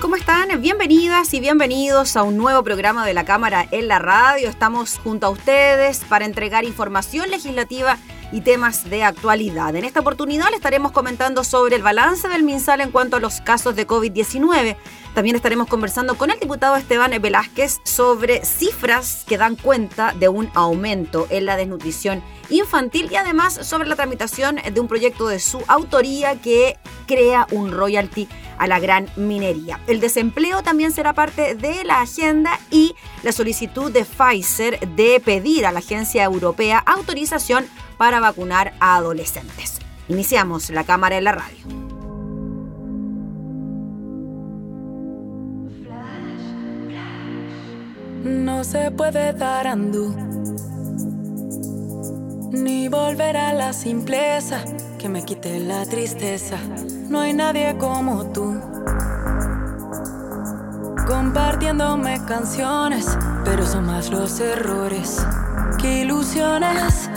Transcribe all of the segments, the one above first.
¿Cómo están? Bienvenidas y bienvenidos a un nuevo programa de la Cámara en la Radio. Estamos junto a ustedes para entregar información legislativa y temas de actualidad. En esta oportunidad le estaremos comentando sobre el balance del MinSal en cuanto a los casos de COVID-19. También estaremos conversando con el diputado Esteban Velázquez sobre cifras que dan cuenta de un aumento en la desnutrición infantil y además sobre la tramitación de un proyecto de su autoría que crea un royalty a la gran minería. El desempleo también será parte de la agenda y la solicitud de Pfizer de pedir a la Agencia Europea autorización para vacunar a adolescentes. Iniciamos la cámara en la radio. No se puede dar andú, ni volver a la simpleza que me quite la tristeza. No hay nadie como tú, compartiéndome canciones, pero son más los errores que ilusiones.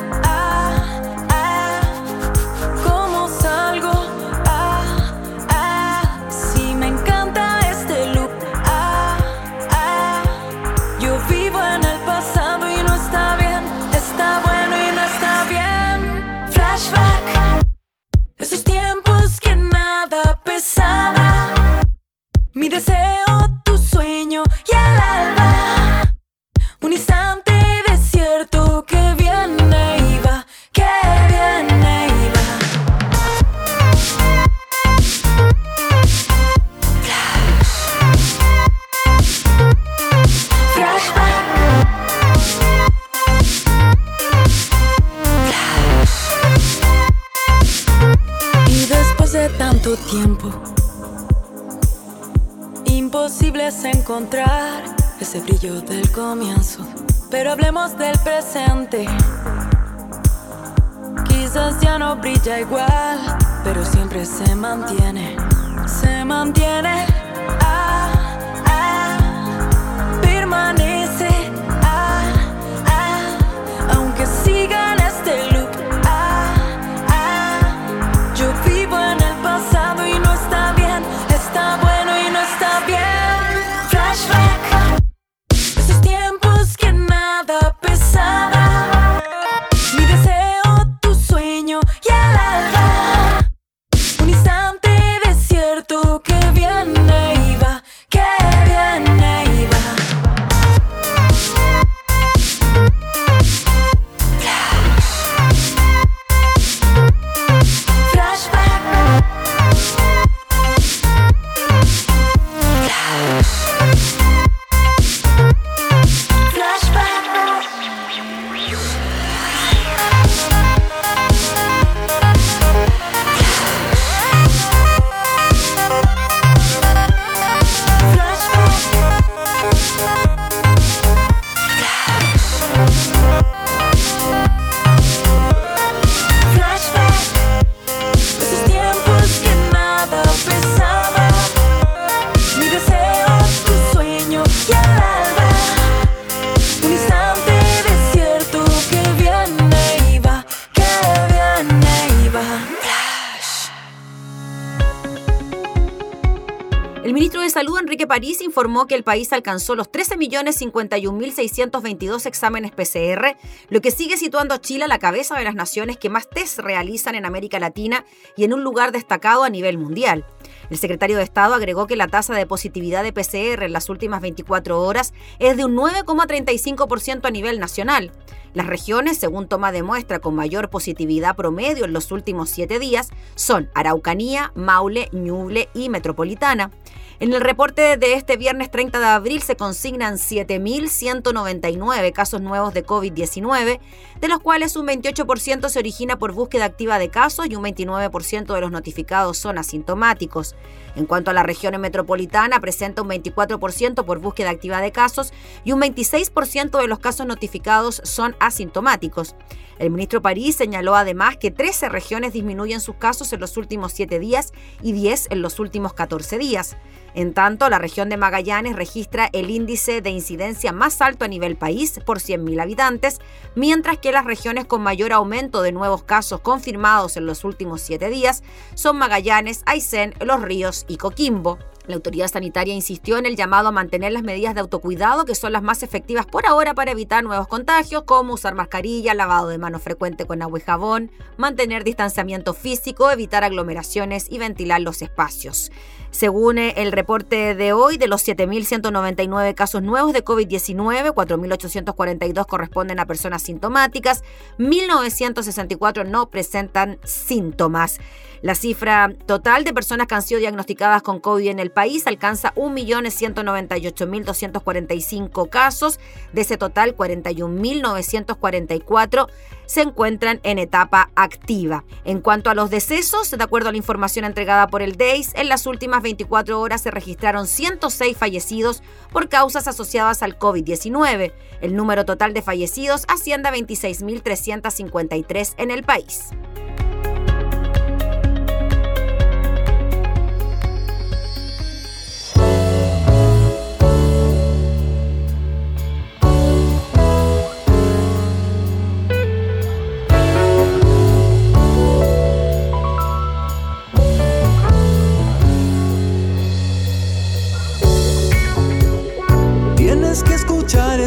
Informó que el país alcanzó los 13.051.622 exámenes PCR, lo que sigue situando a Chile a la cabeza de las naciones que más test realizan en América Latina y en un lugar destacado a nivel mundial. El secretario de Estado agregó que la tasa de positividad de PCR en las últimas 24 horas es de un 9,35% a nivel nacional. Las regiones, según toma de muestra con mayor positividad promedio en los últimos siete días, son Araucanía, Maule, Ñuble y Metropolitana. En el reporte de este viernes 30 de abril se consignan 7.199 casos nuevos de COVID-19, de los cuales un 28% se origina por búsqueda activa de casos y un 29% de los notificados son asintomáticos. En cuanto a la región metropolitana, presenta un 24% por búsqueda activa de casos y un 26% de los casos notificados son asintomáticos. El ministro París señaló además que 13 regiones disminuyen sus casos en los últimos 7 días y 10 en los últimos 14 días. En tanto, la región de Magallanes registra el índice de incidencia más alto a nivel país por 100.000 habitantes, mientras que las regiones con mayor aumento de nuevos casos confirmados en los últimos siete días son Magallanes, Aysén, Los Ríos y Coquimbo. La autoridad sanitaria insistió en el llamado a mantener las medidas de autocuidado que son las más efectivas por ahora para evitar nuevos contagios, como usar mascarilla, lavado de manos frecuente con agua y jabón, mantener distanciamiento físico, evitar aglomeraciones y ventilar los espacios. Según el reporte de hoy, de los 7.199 casos nuevos de COVID-19, 4.842 corresponden a personas sintomáticas, 1.964 no presentan síntomas. La cifra total de personas que han sido diagnosticadas con COVID en el país alcanza 1.198.245 casos. De ese total, 41.944 se encuentran en etapa activa. En cuanto a los decesos, de acuerdo a la información entregada por el DEIS, en las últimas 24 horas se registraron 106 fallecidos por causas asociadas al COVID-19. El número total de fallecidos asciende a 26.353 en el país.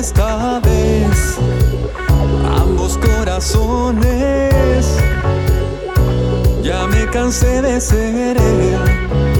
Esta vez ambos corazones. Ya me cansé de ser por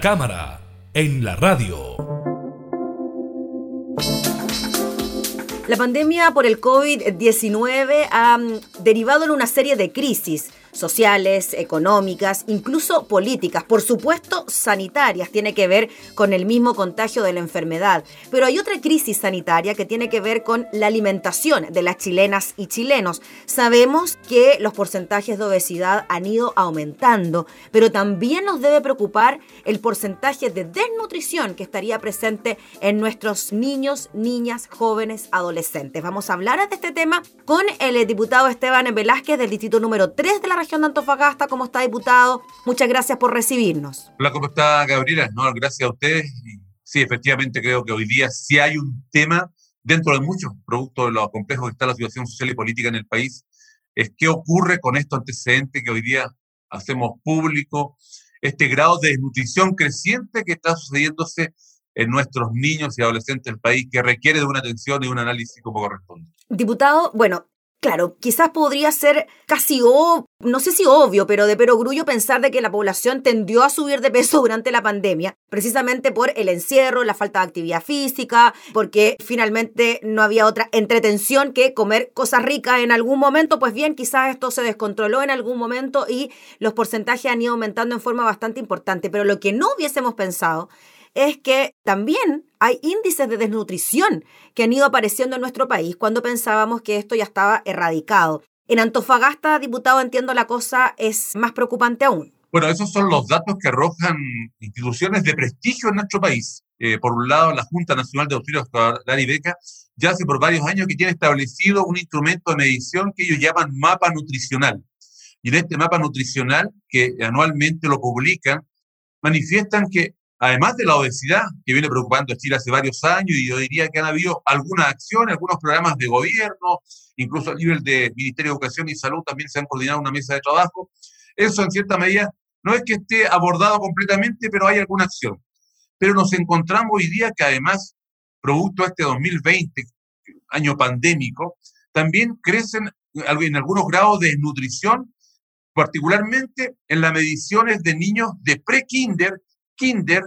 Cámara en la radio. La pandemia por el COVID-19 ha mm, derivado en una serie de crisis sociales, económicas, incluso políticas, por supuesto sanitarias, tiene que ver con el mismo contagio de la enfermedad. Pero hay otra crisis sanitaria que tiene que ver con la alimentación de las chilenas y chilenos. Sabemos que los porcentajes de obesidad han ido aumentando, pero también nos debe preocupar el porcentaje de desnutrición que estaría presente en nuestros niños, niñas, jóvenes, adolescentes. Vamos a hablar de este tema con el diputado Esteban Velázquez del distrito número 3 de la región de Antofagasta. ¿Cómo está, diputado? Muchas gracias por recibirnos. Hola, ¿cómo está, Gabriela? No, gracias a ustedes. Sí, efectivamente creo que hoy día sí hay un tema dentro de muchos productos de lo complejo que está la situación social y política en el país, es qué ocurre con estos antecedentes que hoy día hacemos público, este grado de desnutrición creciente que está sucediéndose en nuestros niños y adolescentes del país, que requiere de una atención y un análisis como corresponde. Diputado, bueno, Claro, quizás podría ser casi, no sé si obvio, pero de perogrullo pensar de que la población tendió a subir de peso durante la pandemia, precisamente por el encierro, la falta de actividad física, porque finalmente no había otra entretención que comer cosas ricas en algún momento. Pues bien, quizás esto se descontroló en algún momento y los porcentajes han ido aumentando en forma bastante importante. Pero lo que no hubiésemos pensado es que también hay índices de desnutrición que han ido apareciendo en nuestro país cuando pensábamos que esto ya estaba erradicado. En Antofagasta, diputado, entiendo la cosa es más preocupante aún. Bueno, esos son los datos que arrojan instituciones de prestigio en nuestro país. Eh, por un lado, la Junta Nacional de Auxilio Escolar y Beca ya hace por varios años que tiene establecido un instrumento de medición que ellos llaman mapa nutricional. Y en este mapa nutricional, que anualmente lo publican, manifiestan que además de la obesidad que viene preocupando a Chile hace varios años, y yo diría que han habido algunas acciones, algunos programas de gobierno, incluso a nivel de Ministerio de Educación y Salud también se han coordinado una mesa de trabajo. Eso en cierta medida no es que esté abordado completamente, pero hay alguna acción. Pero nos encontramos hoy día que además, producto de este 2020, año pandémico, también crecen en algunos grados de nutrición, particularmente en las mediciones de niños de pre-kinder kinder,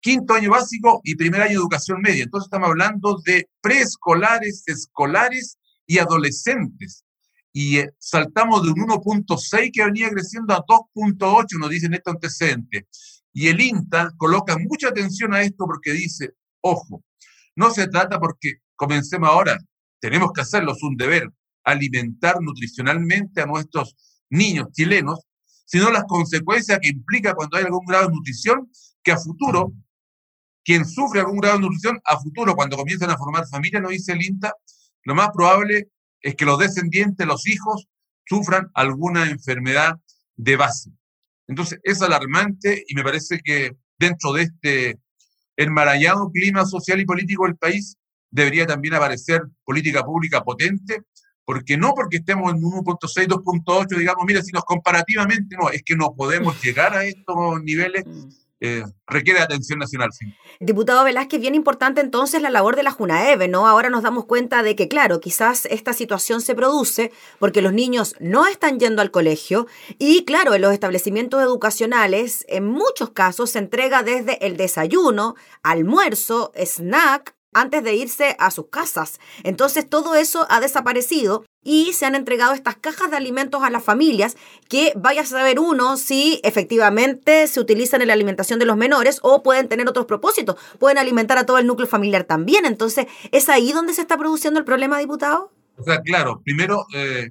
quinto año básico y primer año educación media. Entonces estamos hablando de preescolares, escolares y adolescentes. Y eh, saltamos de un 1.6 que venía creciendo a 2.8, nos dicen estos antecedentes. Y el INTA coloca mucha atención a esto porque dice, ojo, no se trata porque comencemos ahora, tenemos que hacerlo, es un deber, alimentar nutricionalmente a nuestros niños chilenos, sino las consecuencias que implica cuando hay algún grado de nutrición que a futuro, quien sufre algún grado de nutrición, a futuro, cuando comienzan a formar familia, nos dice el INTA, lo más probable es que los descendientes, los hijos, sufran alguna enfermedad de base. Entonces, es alarmante y me parece que dentro de este enmarañado clima social y político del país debería también aparecer política pública potente, porque no porque estemos en 1.6, 2.8, digamos, mira, si nos comparativamente no, es que no podemos llegar a estos niveles. Eh, requiere atención nacional. Diputado Velázquez, bien importante entonces la labor de la Junaeve, ¿no? Ahora nos damos cuenta de que, claro, quizás esta situación se produce porque los niños no están yendo al colegio y, claro, en los establecimientos educacionales, en muchos casos se entrega desde el desayuno, almuerzo, snack, antes de irse a sus casas. Entonces todo eso ha desaparecido y se han entregado estas cajas de alimentos a las familias que vaya a saber uno si efectivamente se utilizan en la alimentación de los menores o pueden tener otros propósitos, pueden alimentar a todo el núcleo familiar también. Entonces, ¿es ahí donde se está produciendo el problema, diputado? O sea, claro, primero, eh,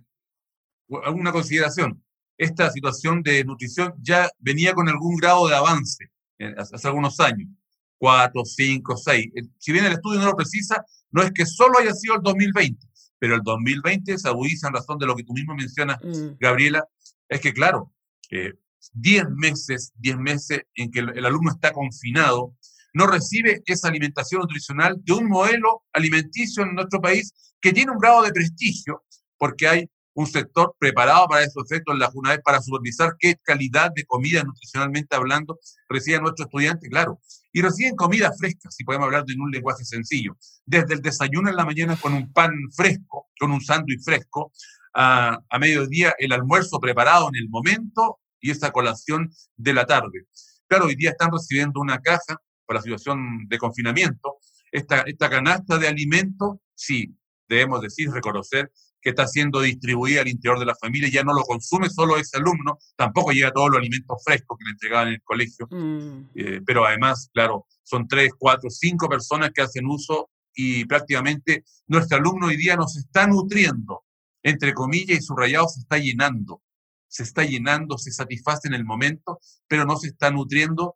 alguna consideración. Esta situación de nutrición ya venía con algún grado de avance eh, hace algunos años, cuatro, cinco, seis. Si bien el estudio no lo precisa, no es que solo haya sido el 2020 pero el 2020 se agudiza en razón de lo que tú mismo mencionas, mm. Gabriela, es que claro, 10 meses, 10 meses en que el, alumno está confinado, no recibe esa alimentación nutricional de un modelo alimenticio en nuestro país que tiene un grado de prestigio, porque hay un sector preparado para esos efectos en la JUNAED para supervisar qué calidad de comida nutricionalmente hablando reciben nuestros estudiantes, claro. Y reciben comida fresca, si podemos hablar de un lenguaje sencillo. Desde el desayuno en la mañana con un pan fresco, con un sándwich fresco, a, a mediodía el almuerzo preparado en el momento y esa colación de la tarde. Claro, hoy día están recibiendo una caja por la situación de confinamiento. Esta, esta canasta de alimentos, sí, debemos decir, reconocer que está siendo distribuida al interior de la familia, ya no lo consume solo ese alumno, tampoco llega todos los alimentos frescos que le entregaban en el colegio, mm. eh, pero además, claro, son tres, cuatro, cinco personas que hacen uso y prácticamente nuestro alumno hoy día nos está nutriendo, entre comillas y subrayado, se está llenando, se está llenando, se satisface en el momento, pero no se está nutriendo.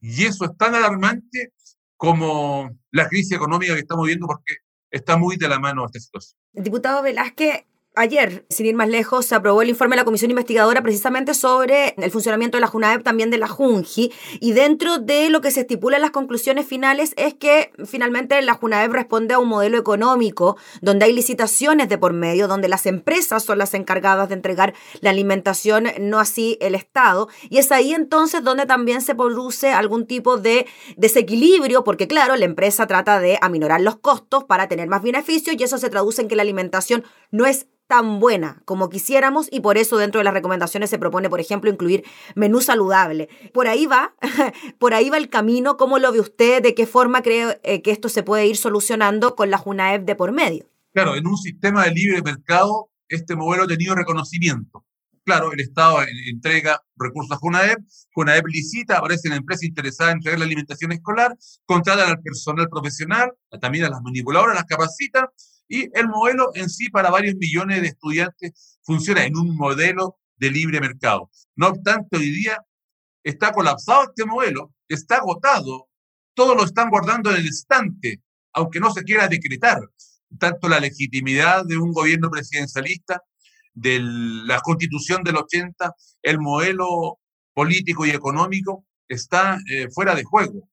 Y eso es tan alarmante como la crisis económica que estamos viendo porque está muy de la mano esta situación. Diputado Velázquez, Ayer, sin ir más lejos, se aprobó el informe de la Comisión Investigadora precisamente sobre el funcionamiento de la JUNAEP, también de la JUNJI, y dentro de lo que se estipula en las conclusiones finales es que finalmente la JUNAEP responde a un modelo económico donde hay licitaciones de por medio, donde las empresas son las encargadas de entregar la alimentación, no así el Estado, y es ahí entonces donde también se produce algún tipo de desequilibrio, porque claro, la empresa trata de aminorar los costos para tener más beneficios y eso se traduce en que la alimentación no es tan buena como quisiéramos y por eso dentro de las recomendaciones se propone, por ejemplo, incluir menú saludable. Por ahí va, por ahí va el camino. ¿Cómo lo ve usted? ¿De qué forma cree eh, que esto se puede ir solucionando con la JUNAEP de por medio? Claro, en un sistema de libre mercado este modelo ha tenido reconocimiento. Claro, el Estado entrega recursos a JUNAEP, JUNAEP licita, aparece la empresa interesada en entregar la alimentación escolar, contratan al personal profesional, también a las manipuladoras, las capacitan y el modelo en sí para varios millones de estudiantes funciona en un modelo de libre mercado. No obstante, hoy día está colapsado este modelo, está agotado, todos lo están guardando en el estante, aunque no se quiera decretar tanto la legitimidad de un gobierno presidencialista, de la constitución del 80, el modelo político y económico está eh, fuera de juego.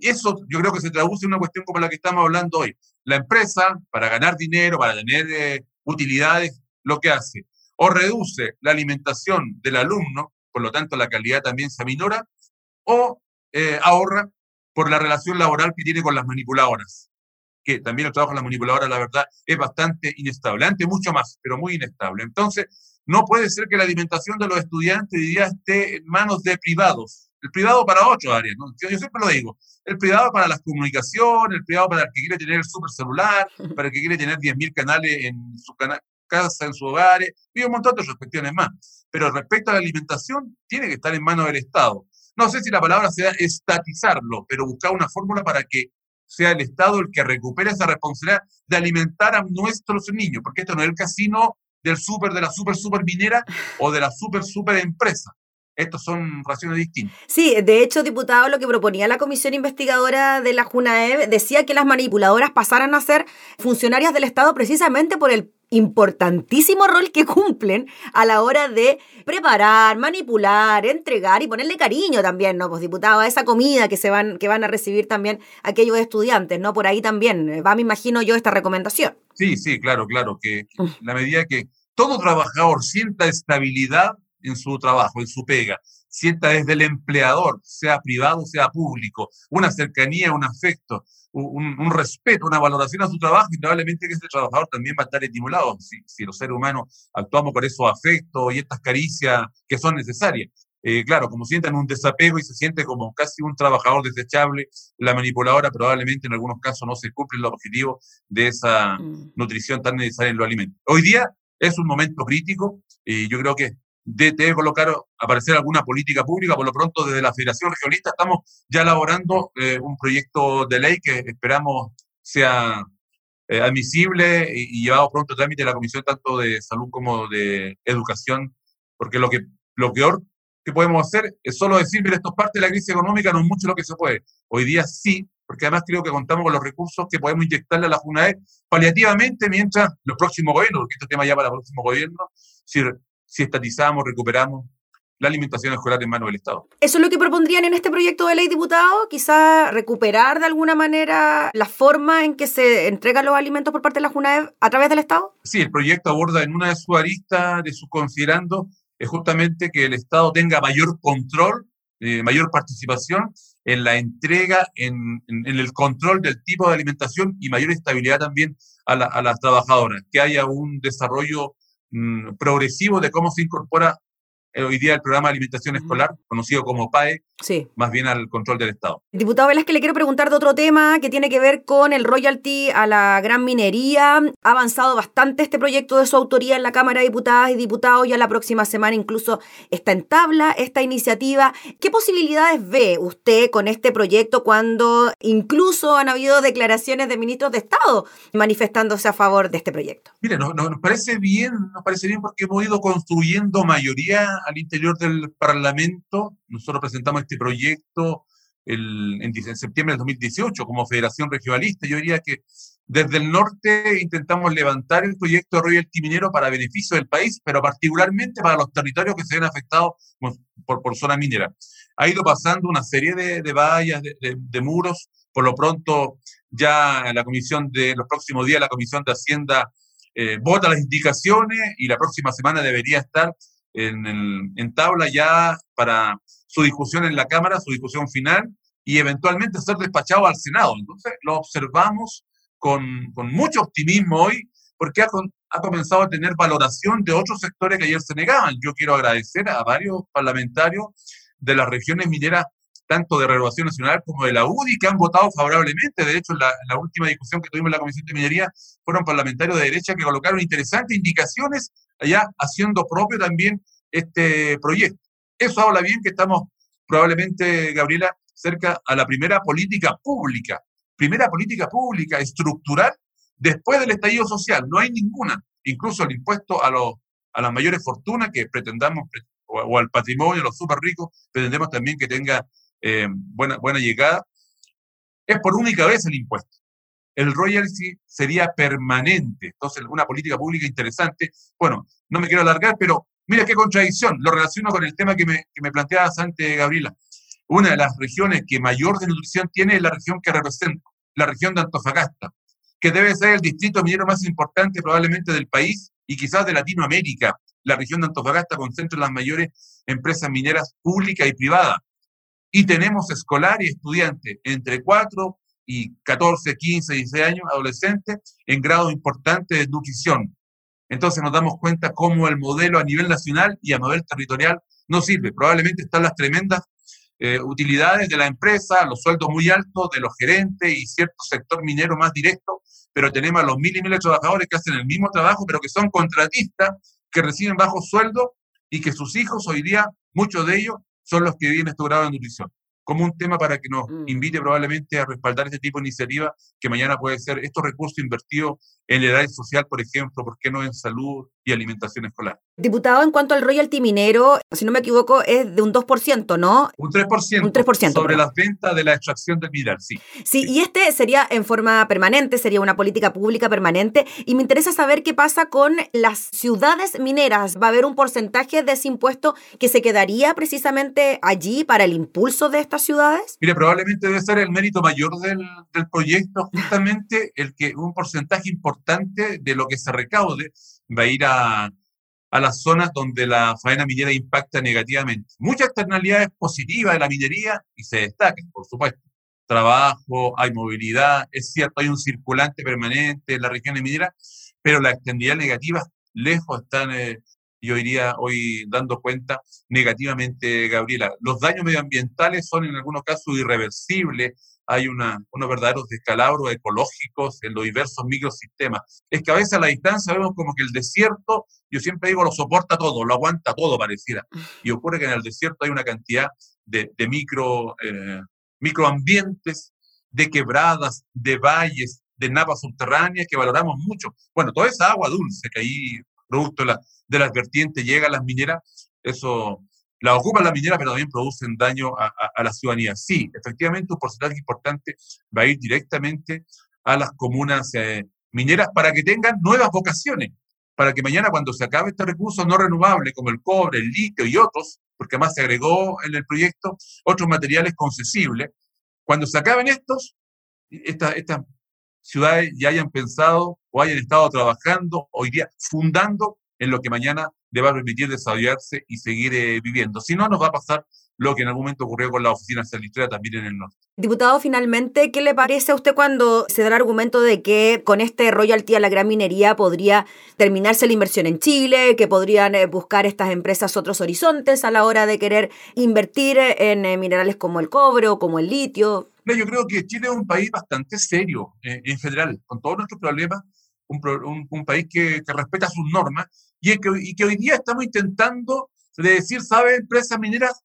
Eso yo creo que se traduce en una cuestión como la que estamos hablando hoy. La empresa, para ganar dinero, para tener eh, utilidades, lo que hace, o reduce la alimentación del alumno, por lo tanto la calidad también se aminora, o eh, ahorra por la relación laboral que tiene con las manipuladoras, que también el trabajo de las manipuladoras, la verdad, es bastante inestable, antes mucho más, pero muy inestable. Entonces, no puede ser que la alimentación de los estudiantes hoy esté en manos de privados, el privado para otras áreas, ¿no? yo siempre lo digo, el privado para las comunicaciones, el privado para el que quiere tener el super celular, para el que quiere tener 10.000 canales en su casa, en su hogar, y un montón de otras cuestiones más. Pero respecto a la alimentación, tiene que estar en manos del Estado. No sé si la palabra sea estatizarlo, pero buscar una fórmula para que sea el Estado el que recupere esa responsabilidad de alimentar a nuestros niños, porque esto no es el casino del super, de la super, super minera o de la super, super empresa estos son razones distintas. Sí, de hecho, diputado, lo que proponía la comisión investigadora de la JUNAEB decía que las manipuladoras pasaran a ser funcionarias del Estado precisamente por el importantísimo rol que cumplen a la hora de preparar, manipular, entregar y ponerle cariño también, ¿no? Pues diputado, a esa comida que se van, que van a recibir también aquellos estudiantes, ¿no? Por ahí también va, me imagino yo, esta recomendación. Sí, sí, claro, claro, que la medida que todo trabajador sienta estabilidad en su trabajo, en su pega, sienta desde el empleador, sea privado, sea público, una cercanía, un afecto, un, respeto, una valoración a su trabajo, y probablemente que ese trabajador también va a estar estimulado si, los seres humanos actuamos con esos afectos y estas caricias que son necesarias. Eh, claro, como sientan un desapego y se siente como casi un trabajador desechable, la manipuladora probablemente en algunos casos no se cumple el objetivo de esa mm. nutrición tan necesaria en los alimentos. Hoy día es un momento crítico y yo creo que debe colocar, aparecer alguna política pública. Por lo pronto, desde la Federación Regionalista estamos ya elaborando eh, un proyecto de ley que esperamos sea eh, admisible y, llevado pronto a trámite de la Comisión tanto de Salud como de Educación, porque lo que lo peor que podemos hacer es solo decir, mira, esto es parte de la crisis económica, no es mucho lo que se puede. Hoy día sí, porque además creo que contamos con los recursos que podemos inyectarle a la FUNAE paliativamente mientras los próximos gobiernos, porque este tema ya para el próximo gobierno, si si estatizamos, recuperamos la alimentación escolar en manos del Estado. ¿Eso es lo que propondrían en este proyecto de ley, diputado? Quizá recuperar de alguna manera la forma en que se entregan los alimentos por parte de la JUNAEV a través del Estado? Sí, el proyecto aborda en una de sus aristas, de sus considerando, es justamente que el Estado tenga mayor control, eh, mayor participación en la entrega, en, el control del tipo de alimentación y mayor estabilidad también a, a las trabajadoras, que haya un desarrollo progresivo de cómo se incorpora hoy día el programa de alimentación escolar, conocido como PAE, Sí. más bien al control del Estado. Diputado Velázquez, le quiero preguntar de otro tema que tiene que ver con el royalty a la gran minería. Ha avanzado bastante este proyecto de su autoría en la Cámara de Diputadas y Diputados. Ya la próxima semana incluso está en tabla esta iniciativa. ¿Qué posibilidades ve usted con este proyecto cuando incluso han habido declaraciones de ministros de Estado manifestándose a favor de este proyecto? Mire, nos parece bien, nos parece bien porque hemos ido construyendo mayoría al interior del Parlamento. Nosotros presentamos este proyecto el- en, en septiembre del 2018 como Federación Regionalista. Yo diría que desde el norte intentamos levantar el proyecto de royalty minero para beneficio del país, pero particularmente para los territorios que se ven afectados por, por, zona minera. Ha ido pasando una serie de, de vallas, de, de- de muros. Por lo pronto, ya la comisión de los próximos días, la Comisión de Hacienda eh, vota las indicaciones y la próxima semana debería estar en, el- en tabla ya para su discusión en la Cámara, su discusión final y eventualmente ser despachado al Senado. Entonces lo observamos con, con mucho optimismo hoy porque ha, ha comenzado a tener valoración de otros sectores que ayer se negaban. Yo quiero agradecer a varios parlamentarios de las regiones mineras, tanto de Renovación Nacional como de la UDI, que han votado favorablemente. De hecho, en la, última discusión que tuvimos en la Comisión de Minería, fueron parlamentarios de derecha que colocaron interesantes indicaciones allá haciendo propio también este proyecto. Eso habla bien que estamos probablemente, Gabriela, cerca a la primera política pública, primera política pública estructural después del estallido social. No hay ninguna, incluso el impuesto a, los, a las mayores fortunas que pretendamos, pre- o, o al patrimonio, a los súper ricos, pretendemos también que tenga eh, buena, buena llegada. Es por única vez el impuesto el royalty sería permanente. Entonces, una política pública interesante. Bueno, no me quiero alargar, pero mira qué contradicción. Lo relaciono con el tema que me, que me planteabas antes, Gabriela. Una de las regiones que mayor desnutrición tiene es la región que represento, la región de Antofagasta, que debe ser el distrito minero más importante probablemente del país y quizás de Latinoamérica. La región de Antofagasta concentra las mayores empresas mineras públicas y privadas. Y tenemos escolar y estudiantes entre 4 y 14, 15, 16 años, adolescentes, en grado importante de nutrición. Entonces nos damos cuenta cómo el modelo a nivel nacional y a nivel territorial no sirve. Probablemente están las tremendas eh, utilidades de la empresa, los sueldos muy altos de los gerentes y cierto sector minero más directo, pero tenemos a los mil y miles de trabajadores que hacen el mismo trabajo, pero que son contratistas, que reciben bajos sueldos y que sus hijos hoy día, muchos de ellos, son los que viven este grado de nutrición como un tema para que nos Mm. invite probablemente a respaldar este tipo de iniciativa que mañana puede ser estos recursos invertidos en la edad social, por ejemplo, ¿por qué no en salud y alimentación escolar? Diputado, en cuanto al royalty minero, si no me equivoco, es de un 2%, ¿no? Un 3%, Un 3%, sobre las ventas de la extracción del mineral, sí. Sí, y este sería en forma permanente, sería una política pública permanente. Y me interesa saber qué pasa con las ciudades mineras. ¿Va a haber un porcentaje de ese impuesto que se quedaría precisamente allí para el impulso de estas ciudades? Mire, probablemente debe ser el mérito mayor del, del proyecto, justamente el que un porcentaje importante de lo que se recaude va a ir a, a las zonas donde la faena minera impacta negativamente. Muchas externalidades positivas de la minería y se destacan, por supuesto. Trabajo, hay movilidad, es cierto, hay un circulante permanente en las regiones mineras, pero las externalidades negativas lejos están, eh, yo iría hoy dando cuenta negativamente, Gabriela. Los daños medioambientales son en algunos casos irreversibles, hay una, unos verdaderos descalabros ecológicos en los diversos microsistemas. Es que a veces a la distancia vemos como que el desierto, yo siempre digo, lo soporta todo, lo aguanta todo, pareciera. Y ocurre que en el desierto hay una cantidad de, de micro, eh, microambientes, de quebradas, de valles, de napas subterráneas que valoramos mucho. Bueno, toda esa agua dulce que ahí, producto de, de las vertientes, llega a las mineras, eso la ocupan las mineras, pero también producen daño a, a, la ciudadanía. Sí, efectivamente, un porcentaje importante va a ir directamente a las comunas eh, mineras para que tengan nuevas vocaciones, para que mañana cuando se acabe este recurso no renovable como el cobre, el litio y otros, porque además se agregó en el proyecto otros materiales concesibles, cuando se acaben estos, estas esta ciudades ya hayan pensado o hayan estado trabajando hoy día fundando en lo que mañana le va a permitir desarrollarse y seguir eh, viviendo. Si no, nos va a pasar lo que en algún momento ocurrió con la oficina salitrera también en el norte. Diputado, finalmente, ¿qué le parece a usted cuando se da el argumento de que con este royalty a la gran minería podría terminarse la inversión en Chile, que podrían eh, buscar estas empresas otros horizontes a la hora de querer invertir en eh, minerales como el cobre o como el litio? yo creo que Chile es un país bastante serio en general, con todos nuestros problemas, un, país que, respeta sus normas y que, y que hoy día estamos intentando decir, ¿sabe, empresas mineras?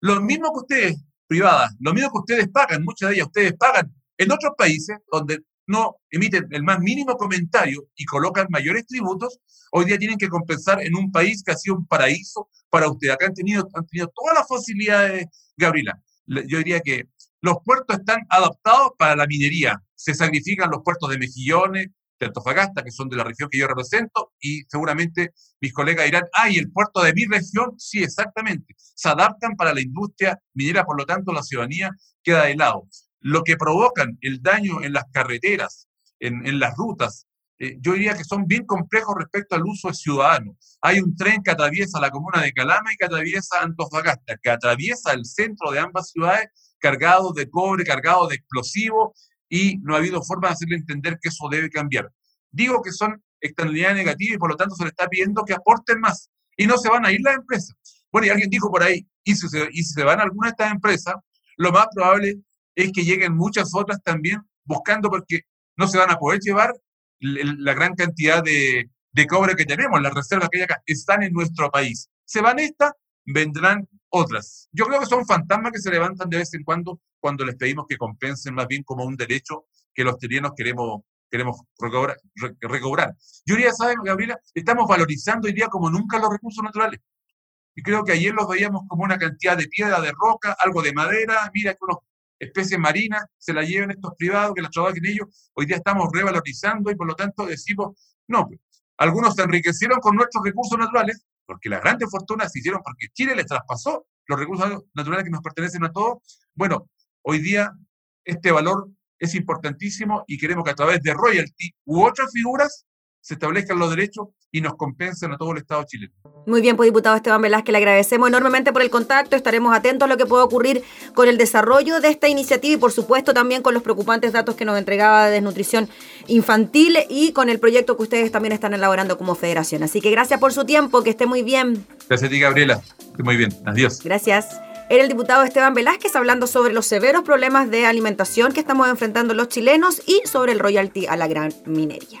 Lo mismo que ustedes, privadas, lo mismo que ustedes pagan, muchas de ellas ustedes pagan en otros países donde no emiten el más mínimo comentario y colocan mayores tributos, hoy día tienen que compensar en un país que ha sido un paraíso para ustedes. Acá han tenido, han tenido todas las facilidades, Gabriela. Yo diría que los puertos están adaptados para la minería. Se sacrifican los puertos de Mejillones, de Antofagasta, que son de la región que yo represento, y seguramente mis colegas dirán, ah, y el puerto de mi región, sí, exactamente, se adaptan para la industria minera, por lo tanto la ciudadanía queda de lado. Lo que provocan el daño en las carreteras, en, las rutas, eh, yo diría que son bien complejos respecto al uso ciudadano. Hay un tren que atraviesa la comuna de Calama y que atraviesa Antofagasta, que atraviesa el centro de ambas ciudades cargado de cobre, cargado de explosivos, y no ha habido forma de hacerle entender que eso debe cambiar. Digo que son externalidades negativas y por lo tanto se le está pidiendo que aporten más y no se van a ir las empresas. Bueno, y alguien dijo por ahí, y si se, y si se van alguna de estas empresas, lo más probable es que lleguen muchas otras también buscando porque no se van a poder llevar la gran cantidad de, de cobre que tenemos, las reservas que hay acá, están en nuestro país. Se van estas, vendrán otras. Yo creo que son fantasmas que se levantan de vez en cuando cuando les pedimos que compensen más bien como un derecho que los chilenos queremos, queremos recobrar, Yo diría, ¿saben, Gabriela? Estamos valorizando hoy día como nunca los recursos naturales. Y creo que ayer los veíamos como una cantidad de piedra, de roca, algo de madera, mira que unas especies marinas se la lleven estos privados, que las trabajen ellos. Hoy día estamos revalorizando y por lo tanto decimos, no, pues, algunos se enriquecieron con nuestros recursos naturales, porque las grandes fortunas se hicieron porque Chile les traspasó los recursos naturales que nos pertenecen a todos. Bueno, hoy día este valor es importantísimo y queremos que a través de royalty u otras figuras se establezcan los derechos y nos compensen a todo el Estado chileno. Muy bien, pues diputado Esteban Velázquez, le agradecemos enormemente por el contacto, estaremos atentos a lo que pueda ocurrir con el desarrollo de esta iniciativa y por supuesto también con los preocupantes datos que nos entregaba de desnutrición infantil y con el proyecto que ustedes también están elaborando como federación. Así que gracias por su tiempo, que esté muy bien. Gracias a ti, Gabriela. Esté muy bien. Adiós. Gracias. Era el diputado Esteban Velázquez hablando sobre los severos problemas de alimentación que estamos enfrentando los chilenos y sobre el royalty a la gran minería.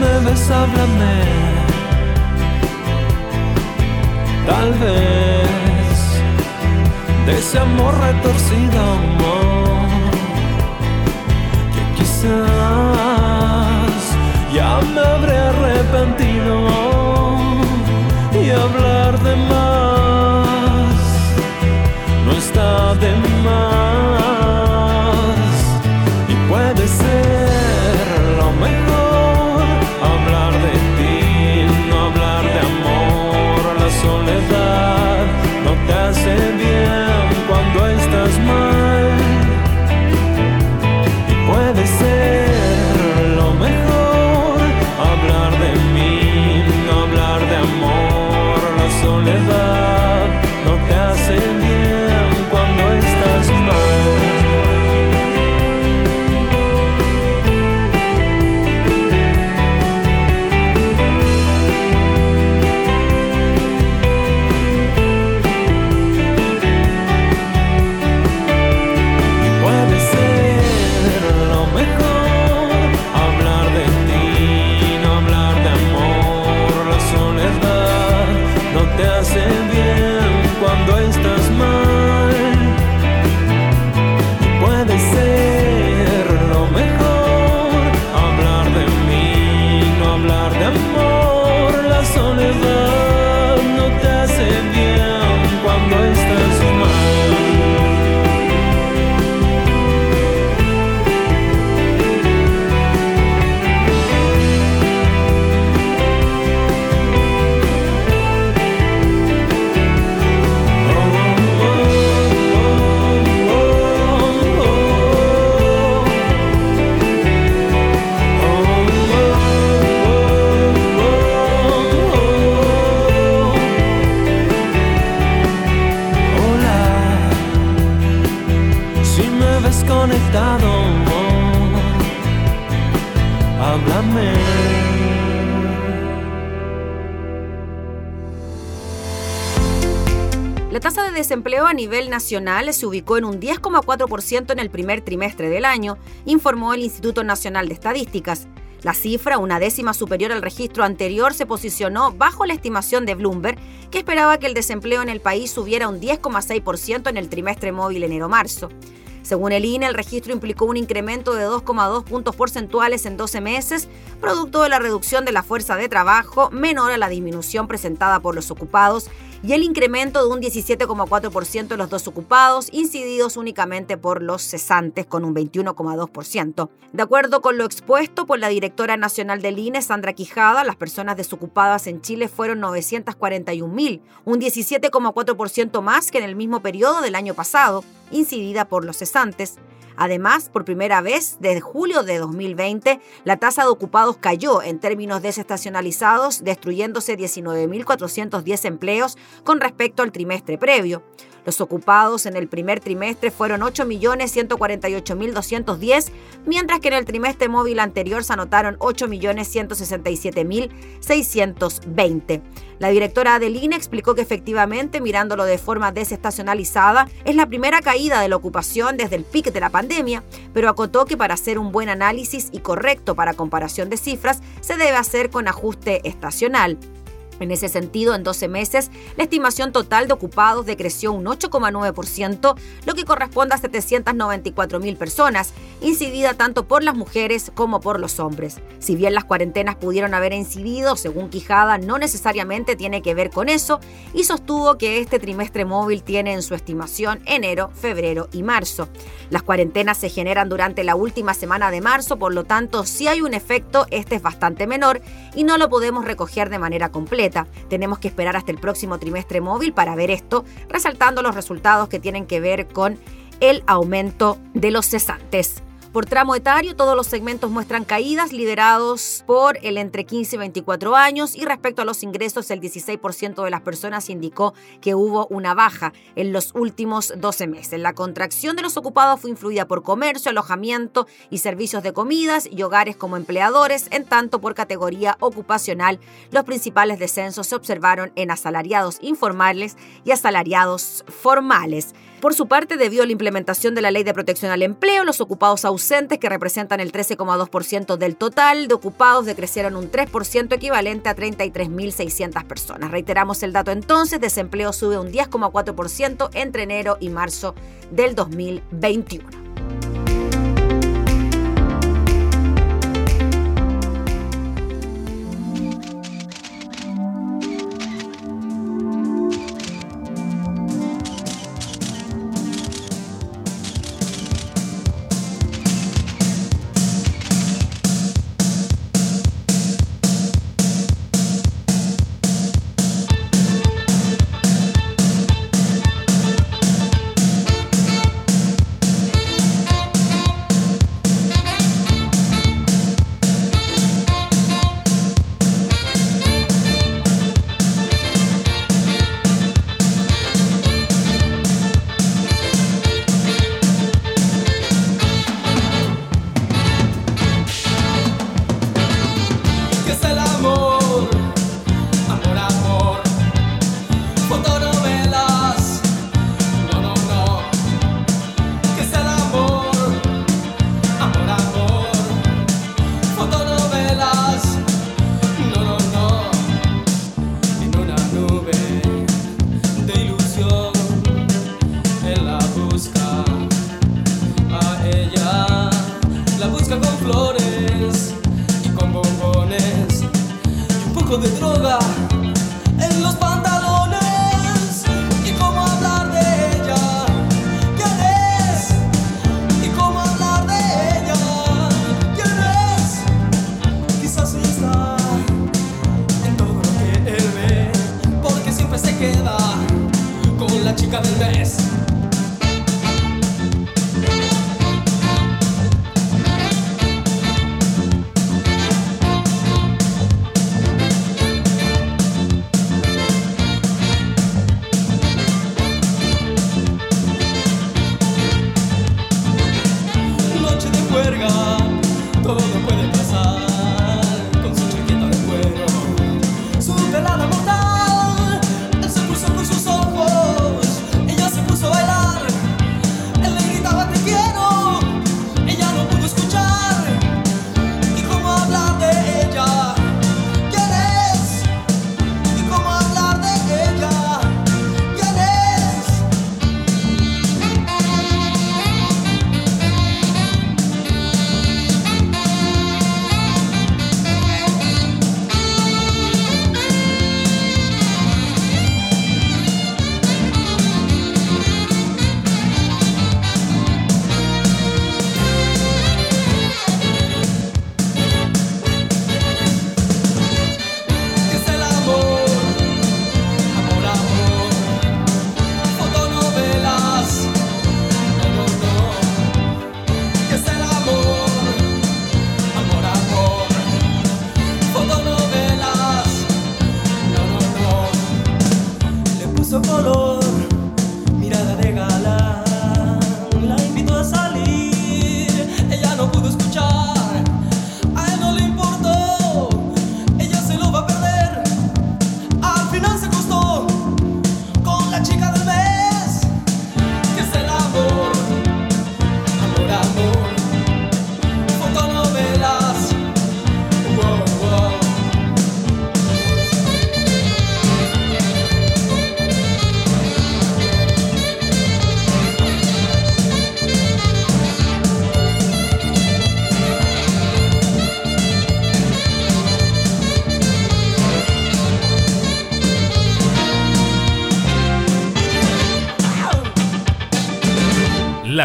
Vez háblame. Tal vez de ese amor retorcido, amor, que quizás ya me habré arrepentido y hablar de más no está de más. Nivel nacional se ubicó en un 10,4% en el primer trimestre del año, informó el Instituto Nacional de Estadísticas. La cifra, una décima superior al registro anterior, se posicionó bajo la estimación de Bloomberg, que esperaba que el desempleo en el país subiera un 10,6% en el trimestre móvil enero-marzo. Según el INE, el registro implicó un incremento de 2,2 puntos porcentuales en 12 meses, producto de la reducción de la fuerza de trabajo, menor a la disminución presentada por los ocupados y el incremento de un 17,4% de los dos ocupados, incididos únicamente por los cesantes con un 21,2%. De acuerdo con lo expuesto por la directora nacional del INE, Sandra Quijada, las personas desocupadas en Chile fueron 941.000, un 17,4% más que en el mismo periodo del año pasado, incidida por los cesantes. Además, por primera vez desde julio de 2020, la tasa de ocupados cayó en términos desestacionalizados, destruyéndose 19.410 empleos con respecto al trimestre previo. Los ocupados en el primer trimestre fueron 8.148.210, mientras que en el trimestre móvil anterior se anotaron 8.167.620. La directora del INE explicó que efectivamente, mirándolo de forma desestacionalizada, es la primera caída de la ocupación desde el pic de la pandemia, pero acotó que para hacer un buen análisis y correcto para comparación de cifras, se debe hacer con ajuste estacional. En ese sentido, en 12 meses, la estimación total de ocupados decreció un 8,9%, lo que corresponde a 794.000 personas, incidida tanto por las mujeres como por los hombres. Si bien las cuarentenas pudieron haber incidido, según Quijada, no necesariamente tiene que ver con eso, y sostuvo que este trimestre móvil tiene en su estimación enero, febrero y marzo. Las cuarentenas se generan durante la última semana de marzo, por lo tanto, si hay un efecto, este es bastante menor y no lo podemos recoger de manera completa. Tenemos que esperar hasta el próximo trimestre móvil para ver esto, resaltando los resultados que tienen que ver con el aumento de los cesantes. Por tramo etario, todos los segmentos muestran caídas liderados por el entre 15 y 24 años y respecto a los ingresos, el 16% de las personas indicó que hubo una baja en los últimos 12 meses. La contracción de los ocupados fue influida por comercio, alojamiento y servicios de comidas y hogares como empleadores, en tanto por categoría ocupacional, los principales descensos se observaron en asalariados informales y asalariados formales. Por su parte, debido a la implementación de la Ley de Protección al Empleo, los ocupados ausentes, que representan el 13,2% del total de ocupados, decrecieron un 3% equivalente a 33.600 personas. Reiteramos el dato entonces, desempleo sube un 10,4% entre enero y marzo del 2021.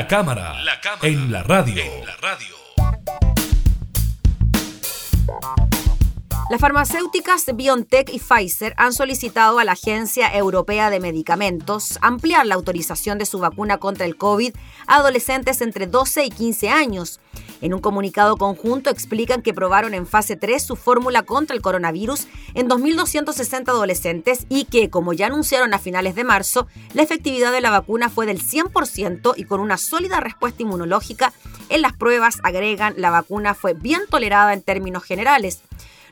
La cámara, en, la radio. Las farmacéuticas BioNTech y Pfizer han solicitado a la Agencia Europea de Medicamentos ampliar la autorización de su vacuna contra el COVID a adolescentes entre 12 y 15 años en un comunicado conjunto explican que probaron en fase 3 su fórmula contra el coronavirus en 2.260 adolescentes y que, como ya anunciaron a finales de marzo, la efectividad de la vacuna fue del 100% y con una sólida respuesta inmunológica. En las pruebas agregan la vacuna fue bien tolerada en términos generales.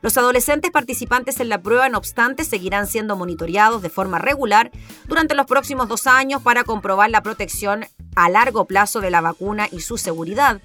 Los adolescentes participantes en la prueba, no obstante, seguirán siendo monitoreados de forma regular durante los próximos dos años para comprobar la protección a largo plazo de la vacuna y su seguridad.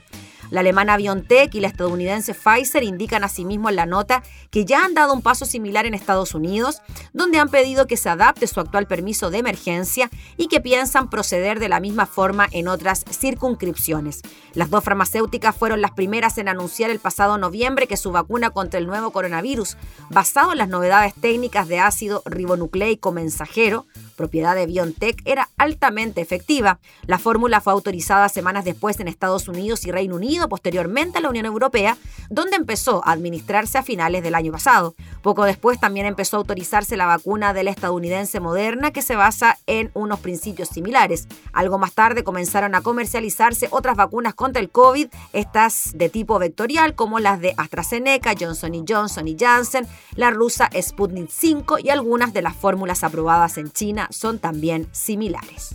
La alemana BioNTech y la estadounidense Pfizer indican asimismo en la nota que ya han dado un paso similar en Estados Unidos, donde han pedido que se adapte su actual permiso de emergencia y que piensan proceder de la misma forma en otras circunscripciones. Las dos farmacéuticas fueron las primeras en anunciar el pasado noviembre que su vacuna contra el nuevo coronavirus, basado en las novedades técnicas de ácido ribonucleico mensajero, propiedad de BioNTech, era altamente efectiva. La fórmula fue autorizada semanas después en Estados Unidos y Reino Unido, posteriormente a la Unión Europea, donde empezó a administrarse a finales del año pasado. Poco después también empezó a autorizarse la vacuna de la estadounidense Moderna, que se basa en unos principios similares. Algo más tarde comenzaron a comercializarse otras vacunas contra el COVID, estas de tipo vectorial, como las de AstraZeneca, Johnson Johnson y Janssen, la rusa Sputnik 5 y algunas de las fórmulas aprobadas en China son también similares.